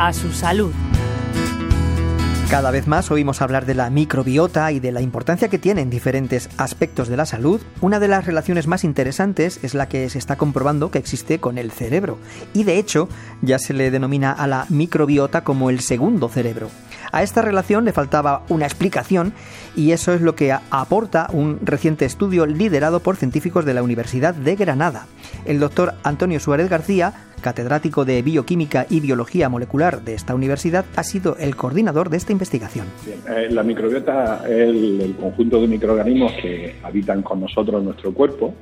a su salud. Cada vez más oímos hablar de la microbiota y de la importancia que tiene en diferentes aspectos de la salud. Una de las relaciones más interesantes es la que se está comprobando que existe con el cerebro. Y de hecho, ya se le denomina a la microbiota como el segundo cerebro. A esta relación le faltaba una explicación y eso es lo que aporta un reciente estudio liderado por científicos de la Universidad de Granada. El doctor Antonio Suárez García, catedrático de Bioquímica y Biología Molecular de esta universidad, ha sido el coordinador de esta investigación. Eh, la microbiota es el, conjunto de microorganismos que habitan con nosotros en nuestro cuerpo,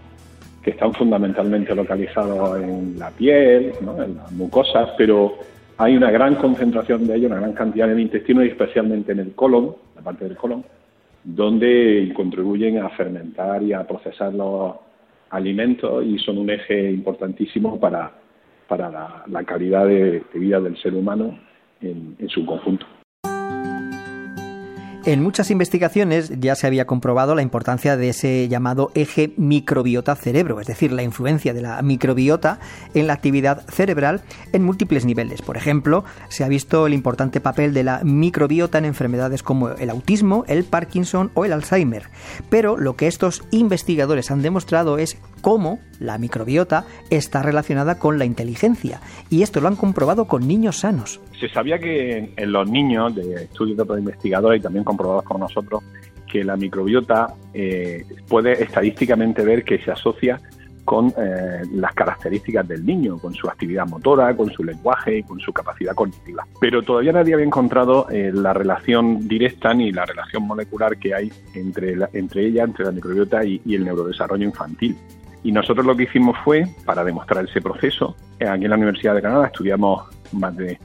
que están fundamentalmente localizados en la piel, en las mucosas, pero hay una gran concentración de ellos, una gran cantidad en el intestino y especialmente en el colon, la parte del colon, donde contribuyen a fermentar y a procesar los alimentos y son un eje importantísimo para, la, calidad de, vida del ser humano en su conjunto. En muchas investigaciones ya se había comprobado la importancia de ese llamado eje microbiota-cerebro, es decir, la influencia de la microbiota en la actividad cerebral en múltiples niveles. Por ejemplo, se ha visto el importante papel de la microbiota en enfermedades como el autismo, el Parkinson o el Alzheimer. Pero lo que estos investigadores han demostrado es cómo la microbiota está relacionada con la inteligencia. Y esto lo han comprobado con niños sanos. Se sabía que en los niños, de estudios de investigadores y también comprobados por nosotros, que la microbiota eh, puede estadísticamente ver que se asocia con eh, las características del niño, con su actividad motora, con su lenguaje y con su capacidad cognitiva. Pero todavía nadie había encontrado eh, la relación directa ni la relación molecular que hay entre, entre ella, entre la microbiota y el neurodesarrollo infantil. Y nosotros lo que hicimos fue, para demostrar ese proceso, aquí en la Universidad de Granada estudiamos más de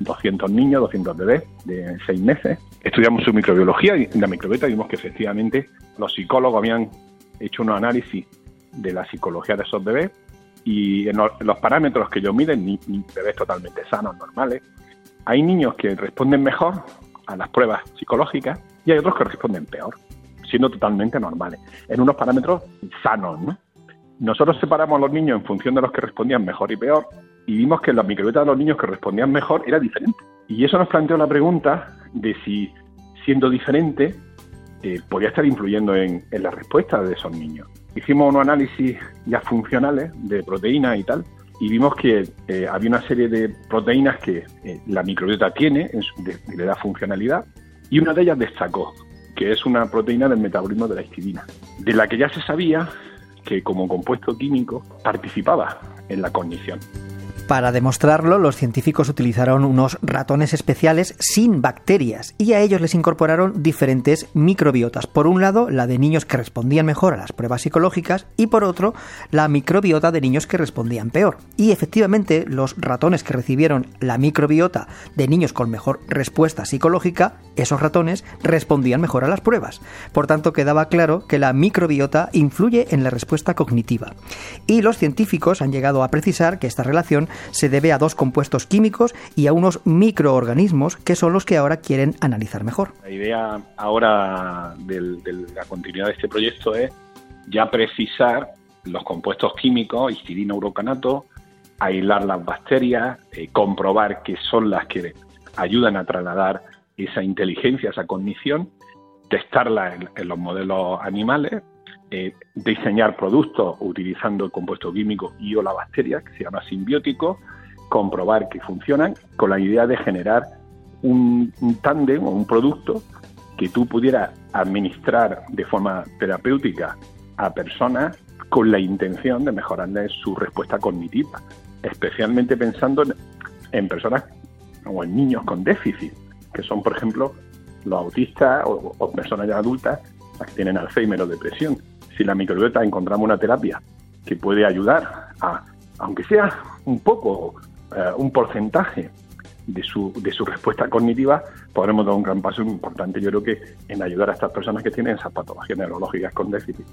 200 niños, 200 bebés de 6 meses. Estudiamos su microbiología y la microbiota vimos que efectivamente los psicólogos habían hecho un análisis de la psicología de esos bebés y en los parámetros que ellos miden, ni, bebés totalmente sanos, normales, hay niños que responden mejor a las pruebas psicológicas y hay otros que responden peor, siendo totalmente normales, en unos parámetros sanos, ¿no? Nosotros separamos a los niños en función de los que respondían mejor y peor y vimos que la microbiota de los niños que respondían mejor era diferente. Y eso nos planteó la pregunta de si, siendo diferente, eh, podía estar influyendo en, la respuesta de esos niños. Hicimos unos análisis ya funcionales de proteínas y tal, y vimos que eh, había una serie de proteínas que eh, la microbiota tiene, en le da funcionalidad, y una de ellas destacó, que es una proteína del metabolismo de la histidina, de la que ya se sabía que como compuesto químico participaba en la cognición. Para demostrarlo, los científicos utilizaron unos ratones especiales sin bacterias y a ellos les incorporaron diferentes microbiotas. Por un lado, la de niños que respondían mejor a las pruebas psicológicas y por otro, la microbiota de niños que respondían peor. Y efectivamente, los ratones que recibieron la microbiota de niños con mejor respuesta psicológica, esos ratones respondían mejor a las pruebas. Por tanto, quedaba claro que la microbiota influye en la respuesta cognitiva. Y los científicos han llegado a precisar que esta relación se debe a dos compuestos químicos y a unos microorganismos que son los que ahora quieren analizar mejor. La idea ahora de la continuidad de este proyecto es ya precisar los compuestos químicos, histidina urocanato, aislar las bacterias, eh, comprobar que son las que ayudan a trasladar esa inteligencia, esa cognición, testarla en los modelos animales eh, diseñar productos utilizando el compuesto químico y o la bacteria, que se llama simbiótico, comprobar que funcionan, con la idea de generar un, tándem o un producto que tú pudieras administrar de forma terapéutica a personas con la intención de mejorarles su respuesta cognitiva, especialmente pensando en, personas o en niños con déficit, que son, por ejemplo, los autistas o, o personas ya adultas que tienen Alzheimer o depresión si la microbiota encontramos una terapia que puede ayudar a, aunque sea un poco, eh, un porcentaje de su, de su respuesta cognitiva, podremos dar un gran paso importante, yo creo que en ayudar a estas personas que tienen esas patologías neurológicas con déficit.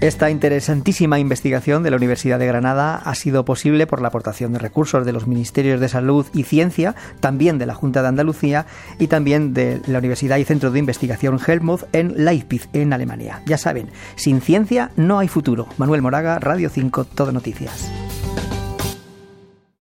Esta interesantísima investigación de la Universidad de Granada ha sido posible por la aportación de recursos de los Ministerios de Salud y Ciencia, también de la Junta de Andalucía y también de la Universidad y Centro de Investigación Helmholtz en Leipzig, en Alemania. Ya saben, sin ciencia no hay futuro. Manuel Moraga, Radio 5, Todo Noticias.